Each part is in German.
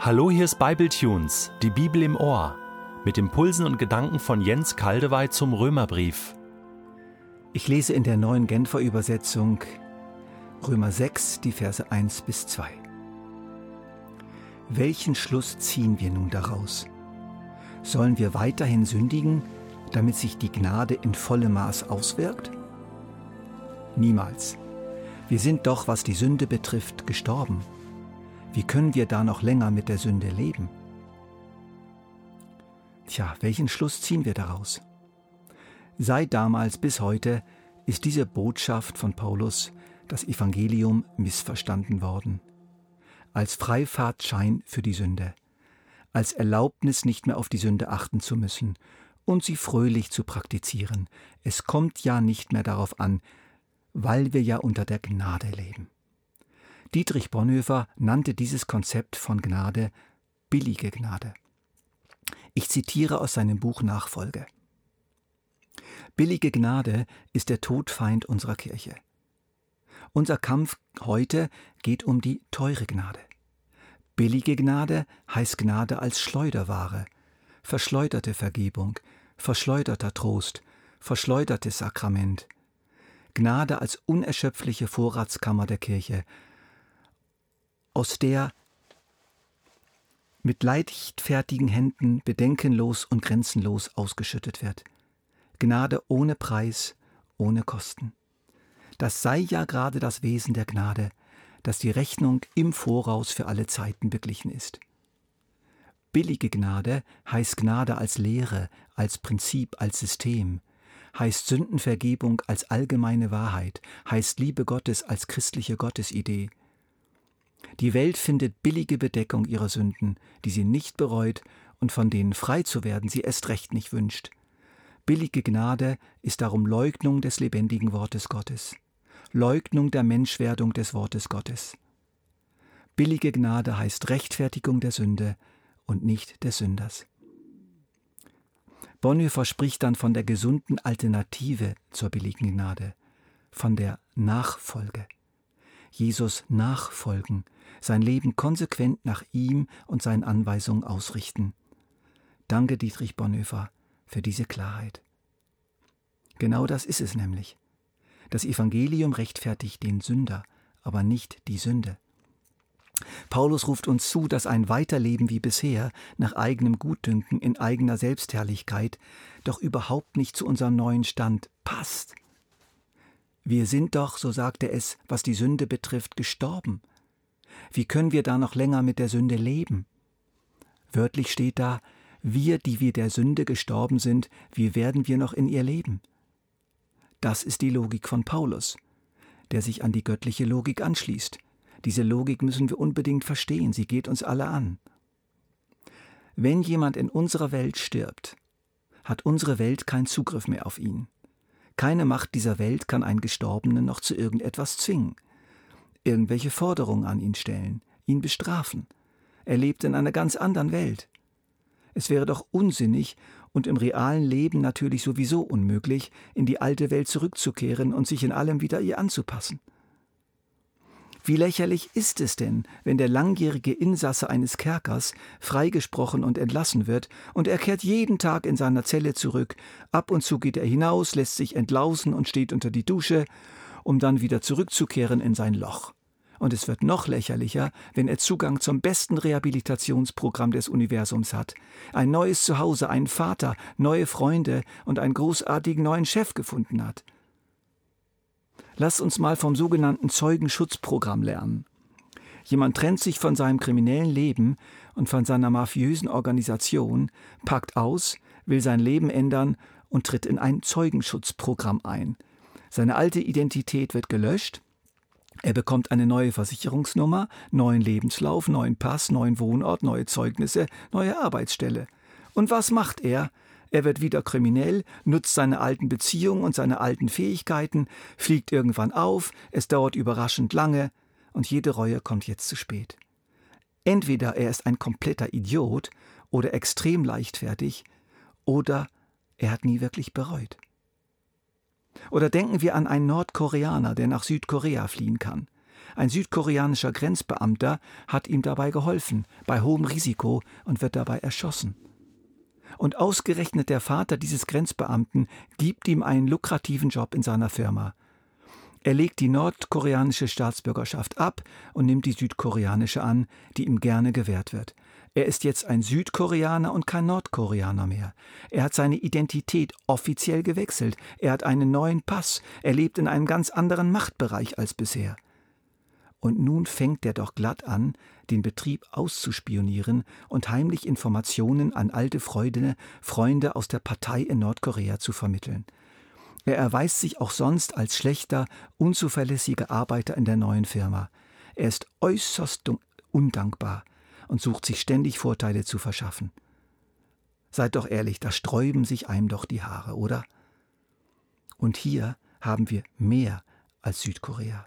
Hallo, hier ist Bibletunes, die Bibel im Ohr, mit Impulsen und Gedanken von Jens Kaldewey zum Römerbrief. Ich lese in der neuen Genfer Übersetzung Römer 6, die Verse 1 bis 2. Welchen Schluss ziehen wir nun daraus? Sollen wir weiterhin sündigen, damit sich die Gnade in vollem Maß auswirkt? Niemals. Wir sind doch, was die Sünde betrifft, gestorben. Wie können wir da noch länger mit der Sünde leben? Tja, welchen Schluss ziehen wir daraus? Seit damals bis heute ist diese Botschaft von Paulus, das Evangelium, missverstanden worden. Als Freifahrtschein für die Sünde, als Erlaubnis nicht mehr auf die Sünde achten zu müssen und sie fröhlich zu praktizieren. Es kommt ja nicht mehr darauf an, weil wir ja unter der Gnade leben. Dietrich Bonhoeffer nannte dieses Konzept von Gnade billige Gnade. Ich zitiere aus seinem Buch Nachfolge. Billige Gnade ist der Todfeind unserer Kirche. Unser Kampf heute geht um die teure Gnade. Billige Gnade heißt Gnade als Schleuderware, verschleuderte Vergebung, verschleuderter Trost, verschleudertes Sakrament. Gnade als unerschöpfliche Vorratskammer der Kirche, aus der mit leichtfertigen Händen bedenkenlos und grenzenlos ausgeschüttet wird. Gnade ohne Preis, ohne Kosten. Das sei ja gerade das Wesen der Gnade, dass die Rechnung im Voraus für alle Zeiten beglichen ist. Billige Gnade heißt Gnade als Lehre, als Prinzip, als System, heißt Sündenvergebung als allgemeine Wahrheit, heißt Liebe Gottes als christliche Gottesidee, die Welt findet billige Bedeckung ihrer Sünden, die sie nicht bereut und von denen frei zu werden sie erst recht nicht wünscht. Billige Gnade ist darum Leugnung des lebendigen Wortes Gottes, Leugnung der Menschwerdung des Wortes Gottes. Billige Gnade heißt Rechtfertigung der Sünde und nicht des Sünders. Bonhoeffer spricht dann von der gesunden Alternative zur billigen Gnade, von der Nachfolge. Jesus nachfolgen, sein Leben konsequent nach ihm und seinen Anweisungen ausrichten. Danke, Dietrich Bonhoeffer, für diese Klarheit. Genau das ist es nämlich. Das Evangelium rechtfertigt den Sünder, aber nicht die Sünde. Paulus ruft uns zu, dass ein Weiterleben wie bisher, nach eigenem Gutdünken, in eigener Selbstherrlichkeit, doch überhaupt nicht zu unserem neuen Stand passt. Wir sind doch, so sagt er es, was die Sünde betrifft, gestorben. Wie können wir da noch länger mit der Sünde leben? Wörtlich steht da, wir, die wir der Sünde gestorben sind, wie werden wir noch in ihr leben? Das ist die Logik von Paulus, der sich an die göttliche Logik anschließt. Diese Logik müssen wir unbedingt verstehen, sie geht uns alle an. Wenn jemand in unserer Welt stirbt, hat unsere Welt keinen Zugriff mehr auf ihn. Keine Macht dieser Welt kann einen Gestorbenen noch zu irgendetwas zwingen, irgendwelche Forderungen an ihn stellen, ihn bestrafen. Er lebt in einer ganz anderen Welt. Es wäre doch unsinnig und im realen Leben natürlich sowieso unmöglich, in die alte Welt zurückzukehren und sich in allem wieder ihr anzupassen. Wie lächerlich ist es denn, wenn der langjährige Insasse eines Kerkers freigesprochen und entlassen wird, und er kehrt jeden Tag in seiner Zelle zurück, ab und zu geht er hinaus, lässt sich entlausen und steht unter die Dusche, um dann wieder zurückzukehren in sein Loch. Und es wird noch lächerlicher, wenn er Zugang zum besten Rehabilitationsprogramm des Universums hat, ein neues Zuhause, einen Vater, neue Freunde und einen großartigen neuen Chef gefunden hat. Lass uns mal vom sogenannten Zeugenschutzprogramm lernen. Jemand trennt sich von seinem kriminellen Leben und von seiner mafiösen Organisation, packt aus, will sein Leben ändern und tritt in ein Zeugenschutzprogramm ein. Seine alte Identität wird gelöscht, er bekommt eine neue Versicherungsnummer, neuen Lebenslauf, neuen Pass, neuen Wohnort, neue Zeugnisse, neue Arbeitsstelle. Und was macht er? Er wird wieder kriminell, nutzt seine alten Beziehungen und seine alten Fähigkeiten, fliegt irgendwann auf, es dauert überraschend lange und jede Reue kommt jetzt zu spät. Entweder er ist ein kompletter Idiot oder extrem leichtfertig oder er hat nie wirklich bereut. Oder denken wir an einen Nordkoreaner, der nach Südkorea fliehen kann. Ein südkoreanischer Grenzbeamter hat ihm dabei geholfen, bei hohem Risiko und wird dabei erschossen. Und ausgerechnet der Vater dieses Grenzbeamten gibt ihm einen lukrativen Job in seiner Firma. Er legt die nordkoreanische Staatsbürgerschaft ab und nimmt die südkoreanische an, die ihm gerne gewährt wird. Er ist jetzt ein Südkoreaner und kein Nordkoreaner mehr. Er hat seine Identität offiziell gewechselt. Er hat einen neuen Pass. Er lebt in einem ganz anderen Machtbereich als bisher. Und nun fängt er doch glatt an, den Betrieb auszuspionieren und heimlich Informationen an alte Freunde, Freunde aus der Partei in Nordkorea zu vermitteln. Er erweist sich auch sonst als schlechter, unzuverlässiger Arbeiter in der neuen Firma. Er ist äußerst undankbar und sucht sich ständig Vorteile zu verschaffen. Seid doch ehrlich, da sträuben sich einem doch die Haare, oder? Und hier haben wir mehr als Südkorea.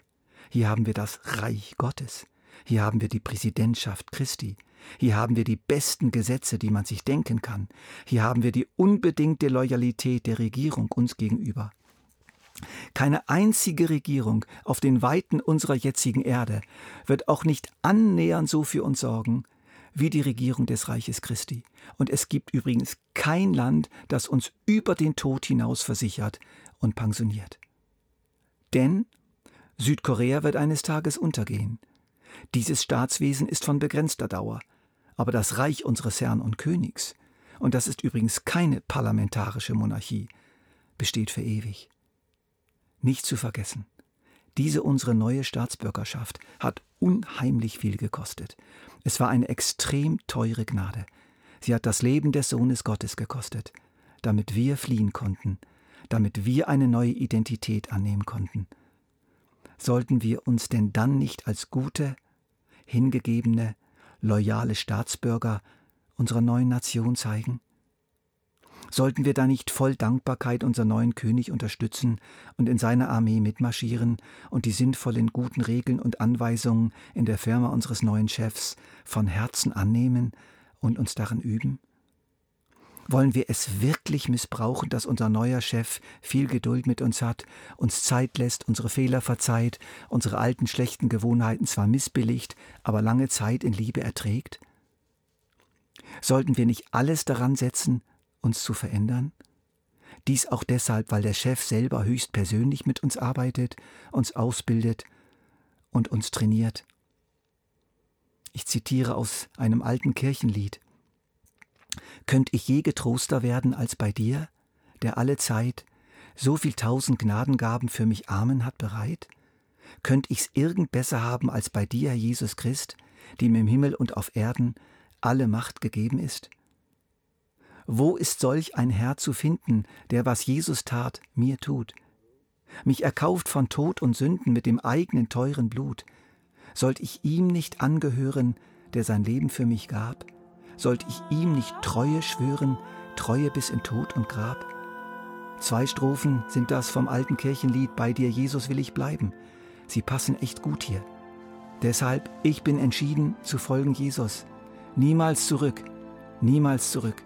Hier haben wir das Reich Gottes. Hier haben wir die Präsidentschaft Christi. Hier haben wir die besten Gesetze, die man sich denken kann. Hier haben wir die unbedingte Loyalität der Regierung uns gegenüber. Keine einzige Regierung auf den Weiten unserer jetzigen Erde wird auch nicht annähernd so für uns sorgen wie die Regierung des Reiches Christi. Und es gibt übrigens kein Land, das uns über den Tod hinaus versichert und pensioniert. Denn Südkorea wird eines Tages untergehen. Dieses Staatswesen ist von begrenzter Dauer. Aber das Reich unseres Herrn und Königs, und das ist übrigens keine parlamentarische Monarchie, besteht für ewig. Nicht zu vergessen, diese unsere neue Staatsbürgerschaft hat unheimlich viel gekostet. Es war eine extrem teure Gnade. Sie hat das Leben des Sohnes Gottes gekostet, damit wir fliehen konnten, damit wir eine neue Identität annehmen konnten sollten wir uns denn dann nicht als gute, hingegebene, loyale Staatsbürger unserer neuen Nation zeigen? Sollten wir da nicht voll Dankbarkeit unseren neuen König unterstützen und in seiner Armee mitmarschieren und die sinnvollen guten Regeln und Anweisungen in der Firma unseres neuen Chefs von Herzen annehmen und uns darin üben? Wollen wir es wirklich missbrauchen, dass unser neuer Chef viel Geduld mit uns hat, uns Zeit lässt, unsere Fehler verzeiht, unsere alten schlechten Gewohnheiten zwar missbilligt, aber lange Zeit in Liebe erträgt? Sollten wir nicht alles daran setzen, uns zu verändern? Dies auch deshalb, weil der Chef selber höchst persönlich mit uns arbeitet, uns ausbildet und uns trainiert. Ich zitiere aus einem alten Kirchenlied. Könnt ich je getroster werden als bei dir, der alle Zeit so viel tausend Gnadengaben für mich Armen hat bereit? Könnt ich's irgend besser haben als bei dir, Jesus Christ, dem im Himmel und auf Erden alle Macht gegeben ist? Wo ist solch ein Herr zu finden, der, was Jesus tat, mir tut? Mich erkauft von Tod und Sünden mit dem eigenen teuren Blut. Sollt ich ihm nicht angehören, der sein Leben für mich gab? Sollte ich ihm nicht Treue schwören, Treue bis in Tod und Grab? Zwei Strophen sind das vom alten Kirchenlied Bei dir, Jesus, will ich bleiben. Sie passen echt gut hier. Deshalb, ich bin entschieden zu folgen Jesus. Niemals zurück, niemals zurück.